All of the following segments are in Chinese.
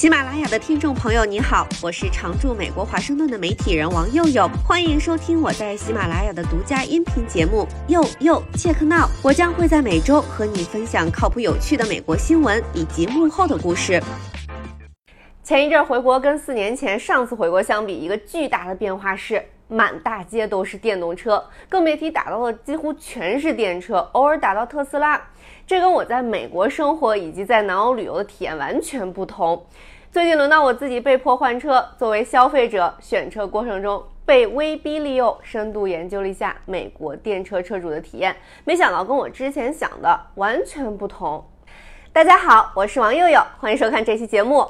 喜马拉雅的听众朋友，你好，我是常驻美国华盛顿的媒体人王佑佑，欢迎收听我在喜马拉雅的独家音频节目《佑佑切克闹》。我将会在每周和你分享靠谱有趣的美国新闻以及幕后的故事。前一阵回国，跟四年前上次回国相比，一个巨大的变化是满大街都是电动车，更别提打到的几乎全是电车，偶尔打到特斯拉。这跟我在美国生活以及在南欧旅游的体验完全不同。最近轮到我自己被迫换车，作为消费者，选车过程中被威逼利诱，深度研究了一下美国电车车主的体验，没想到跟我之前想的完全不同。大家好，我是王佑佑，欢迎收看这期节目。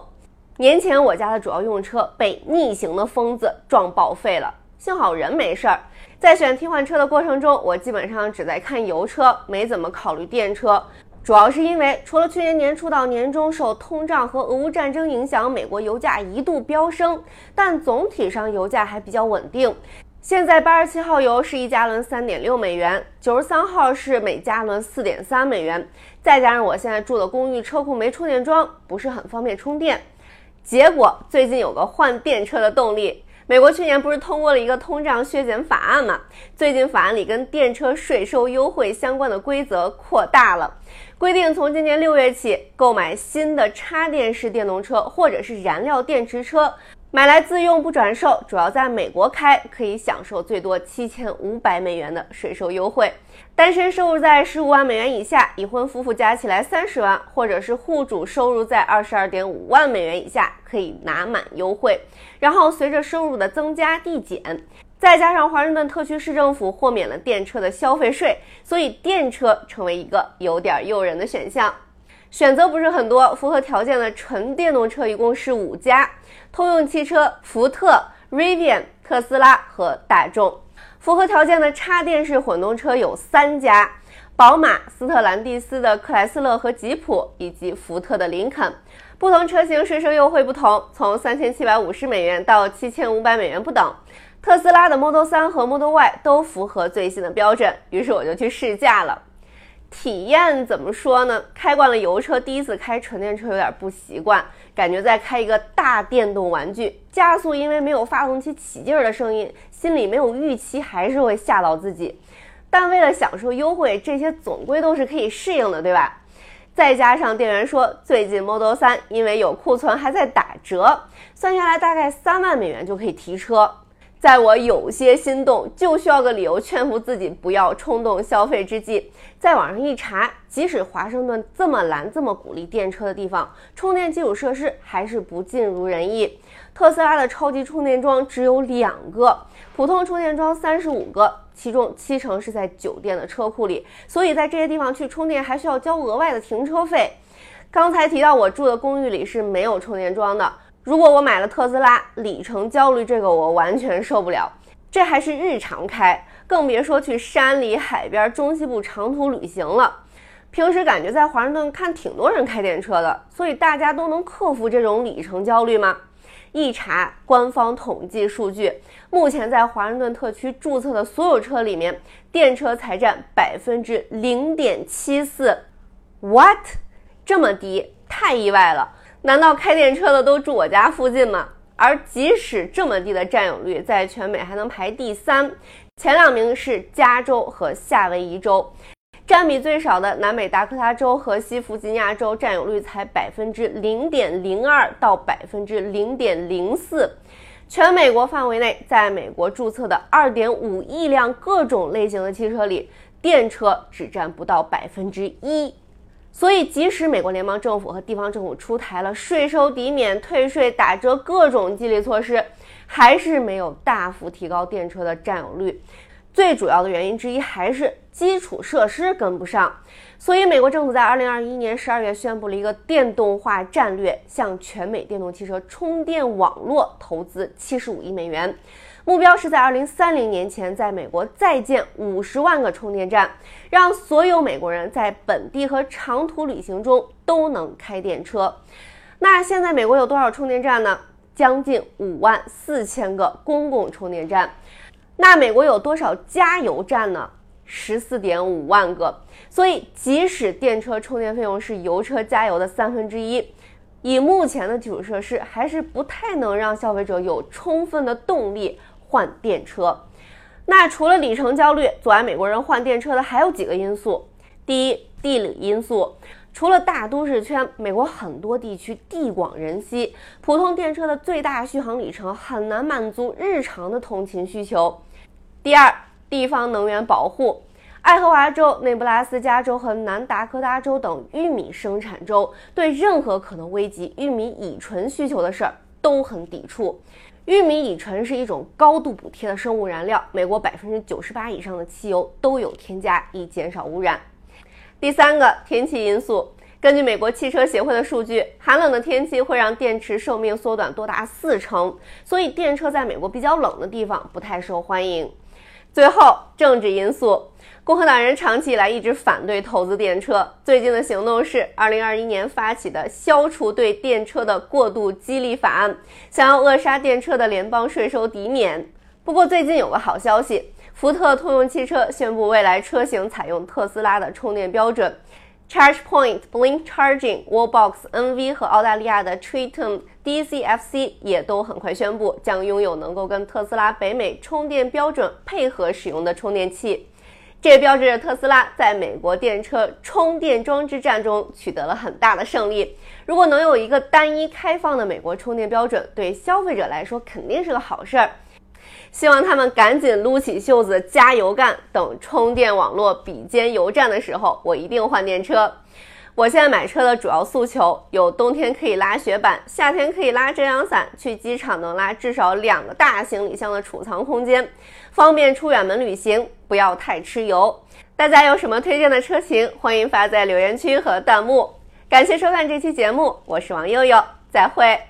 年前我家的主要用车被逆行的疯子撞报废了，幸好人没事儿。在选替换车的过程中，我基本上只在看油车，没怎么考虑电车。主要是因为，除了去年年初到年中受通胀和俄乌战争影响，美国油价一度飙升，但总体上油价还比较稳定。现在八十七号油是一加仑三点六美元，九十三号是每加仑四点三美元，再加上我现在住的公寓车库没充电桩，不是很方便充电。结果最近有个换电车的动力。美国去年不是通过了一个通胀削减法案吗？最近法案里跟电车税收优惠相关的规则扩大了，规定从今年六月起，购买新的插电式电动车或者是燃料电池车。买来自用不转售，主要在美国开，可以享受最多七千五百美元的税收优惠。单身收入在十五万美元以下，已婚夫妇加起来三十万，或者是户主收入在二十二点五万美元以下，可以拿满优惠。然后随着收入的增加递减，再加上华盛顿特区市政府豁免了电车的消费税，所以电车成为一个有点诱人的选项。选择不是很多，符合条件的纯电动车一共是五家。通用汽车、福特、Rivian、特斯拉和大众，符合条件的插电式混动车有三家：宝马、斯特兰蒂斯的克莱斯勒和吉普，以及福特的林肯。不同车型税收优惠不同，从三千七百五十美元到七千五百美元不等。特斯拉的 Model 3和 Model Y 都符合最新的标准，于是我就去试驾了。体验怎么说呢？开惯了油车，第一次开纯电车有点不习惯，感觉在开一个大电动玩具。加速因为没有发动机起劲儿的声音，心里没有预期，还是会吓到自己。但为了享受优惠，这些总归都是可以适应的，对吧？再加上店员说，最近 Model 3因为有库存还在打折，算下来大概三万美元就可以提车。在我有些心动，就需要个理由劝服自己不要冲动消费之际，在网上一查，即使华盛顿这么蓝、这么鼓励电车的地方，充电基础设施还是不尽如人意。特斯拉的超级充电桩只有两个，普通充电桩三十五个，其中七成是在酒店的车库里，所以在这些地方去充电还需要交额外的停车费。刚才提到我住的公寓里是没有充电桩的。如果我买了特斯拉，里程焦虑这个我完全受不了。这还是日常开，更别说去山里、海边、中西部长途旅行了。平时感觉在华盛顿看挺多人开电车的，所以大家都能克服这种里程焦虑吗？一查官方统计数据，目前在华盛顿特区注册的所有车里面，电车才占百分之零点七四。What？这么低，太意外了。难道开电车的都住我家附近吗？而即使这么低的占有率，在全美还能排第三，前两名是加州和夏威夷州，占比最少的南美达科他州和西弗吉尼亚州占有率才百分之零点零二到百分之零点零四。全美国范围内，在美国注册的二点五亿辆各种类型的汽车里，电车只占不到百分之一。所以，即使美国联邦政府和地方政府出台了税收抵免、退税、打折各种激励措施，还是没有大幅提高电车的占有率。最主要的原因之一还是基础设施跟不上。所以，美国政府在2021年12月宣布了一个电动化战略，向全美电动汽车充电网络投资75亿美元。目标是在二零三零年前，在美国再建五十万个充电站，让所有美国人在本地和长途旅行中都能开电车。那现在美国有多少充电站呢？将近五万四千个公共充电站。那美国有多少加油站呢？十四点五万个。所以，即使电车充电费用是油车加油的三分之一。以目前的基础设施，还是不太能让消费者有充分的动力换电车。那除了里程焦虑，阻碍美国人换电车的还有几个因素。第一，地理因素。除了大都市圈，美国很多地区地广人稀，普通电车的最大续航里程很难满足日常的通勤需求。第二，地方能源保护。爱荷华州、内布拉斯加州和南达科他州等玉米生产州对任何可能危及玉米乙醇需求的事儿都很抵触。玉米乙醇是一种高度补贴的生物燃料，美国百分之九十八以上的汽油都有添加，以减少污染。第三个天气因素，根据美国汽车协会的数据，寒冷的天气会让电池寿命缩短多达四成，所以电车在美国比较冷的地方不太受欢迎。最后，政治因素。共和党人长期以来一直反对投资电车，最近的行动是2021年发起的消除对电车的过度激励法案，想要扼杀电车的联邦税收抵免。不过最近有个好消息，福特通用汽车宣布未来车型采用特斯拉的充电标准，ChargePoint、Blink Charging、Wallbox、NV 和澳大利亚的 Triton DCFC 也都很快宣布将拥有能够跟特斯拉北美充电标准配合使用的充电器。这标志着特斯拉在美国电车充电装置战中取得了很大的胜利。如果能有一个单一开放的美国充电标准，对消费者来说肯定是个好事儿。希望他们赶紧撸起袖子加油干，等充电网络比肩油站的时候，我一定换电车。我现在买车的主要诉求有：冬天可以拉雪板，夏天可以拉遮阳伞，去机场能拉至少两个大行李箱的储藏空间，方便出远门旅行，不要太吃油。大家有什么推荐的车型，欢迎发在留言区和弹幕。感谢收看这期节目，我是王悠悠，再会。